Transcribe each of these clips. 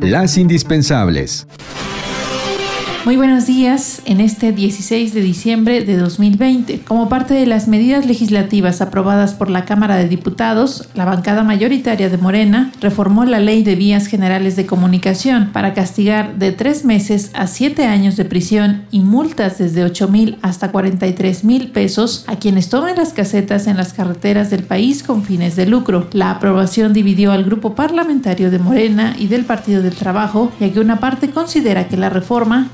Las indispensables. Muy buenos días en este 16 de diciembre de 2020. Como parte de las medidas legislativas aprobadas por la Cámara de Diputados, la bancada mayoritaria de Morena reformó la Ley de Vías Generales de Comunicación para castigar de tres meses a siete años de prisión y multas desde 8 mil hasta 43 mil pesos a quienes tomen las casetas en las carreteras del país con fines de lucro. La aprobación dividió al grupo parlamentario de Morena y del Partido del Trabajo, ya que una parte considera que la reforma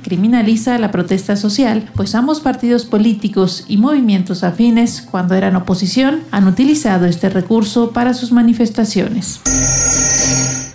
la protesta social, pues ambos partidos políticos y movimientos afines, cuando eran oposición, han utilizado este recurso para sus manifestaciones.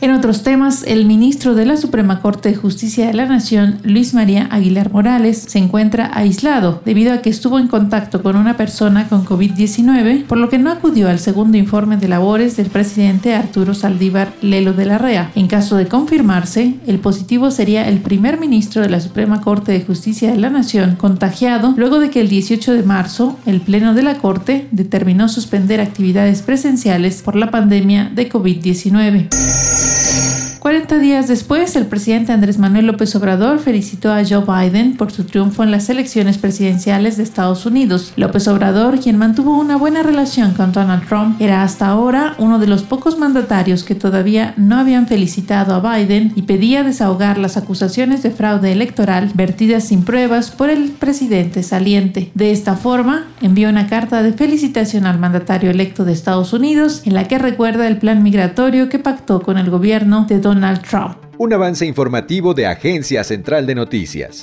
En otros temas, el ministro de la Suprema Corte de Justicia de la Nación, Luis María Aguilar Morales, se encuentra aislado debido a que estuvo en contacto con una persona con COVID-19, por lo que no acudió al segundo informe de labores del presidente Arturo Saldívar Lelo de la REA. En caso de confirmarse, el positivo sería el primer ministro de la Suprema Corte de Justicia de la Nación contagiado luego de que el 18 de marzo el Pleno de la Corte determinó suspender actividades presenciales por la pandemia de COVID-19. 40 días después, el presidente Andrés Manuel López Obrador felicitó a Joe Biden por su triunfo en las elecciones presidenciales de Estados Unidos. López Obrador, quien mantuvo una buena relación con Donald Trump, era hasta ahora uno de los pocos mandatarios que todavía no habían felicitado a Biden y pedía desahogar las acusaciones de fraude electoral vertidas sin pruebas por el presidente saliente. De esta forma, envió una carta de felicitación al mandatario electo de Estados Unidos en la que recuerda el plan migratorio que pactó con el gobierno de Un avance informativo de Agencia Central de Noticias.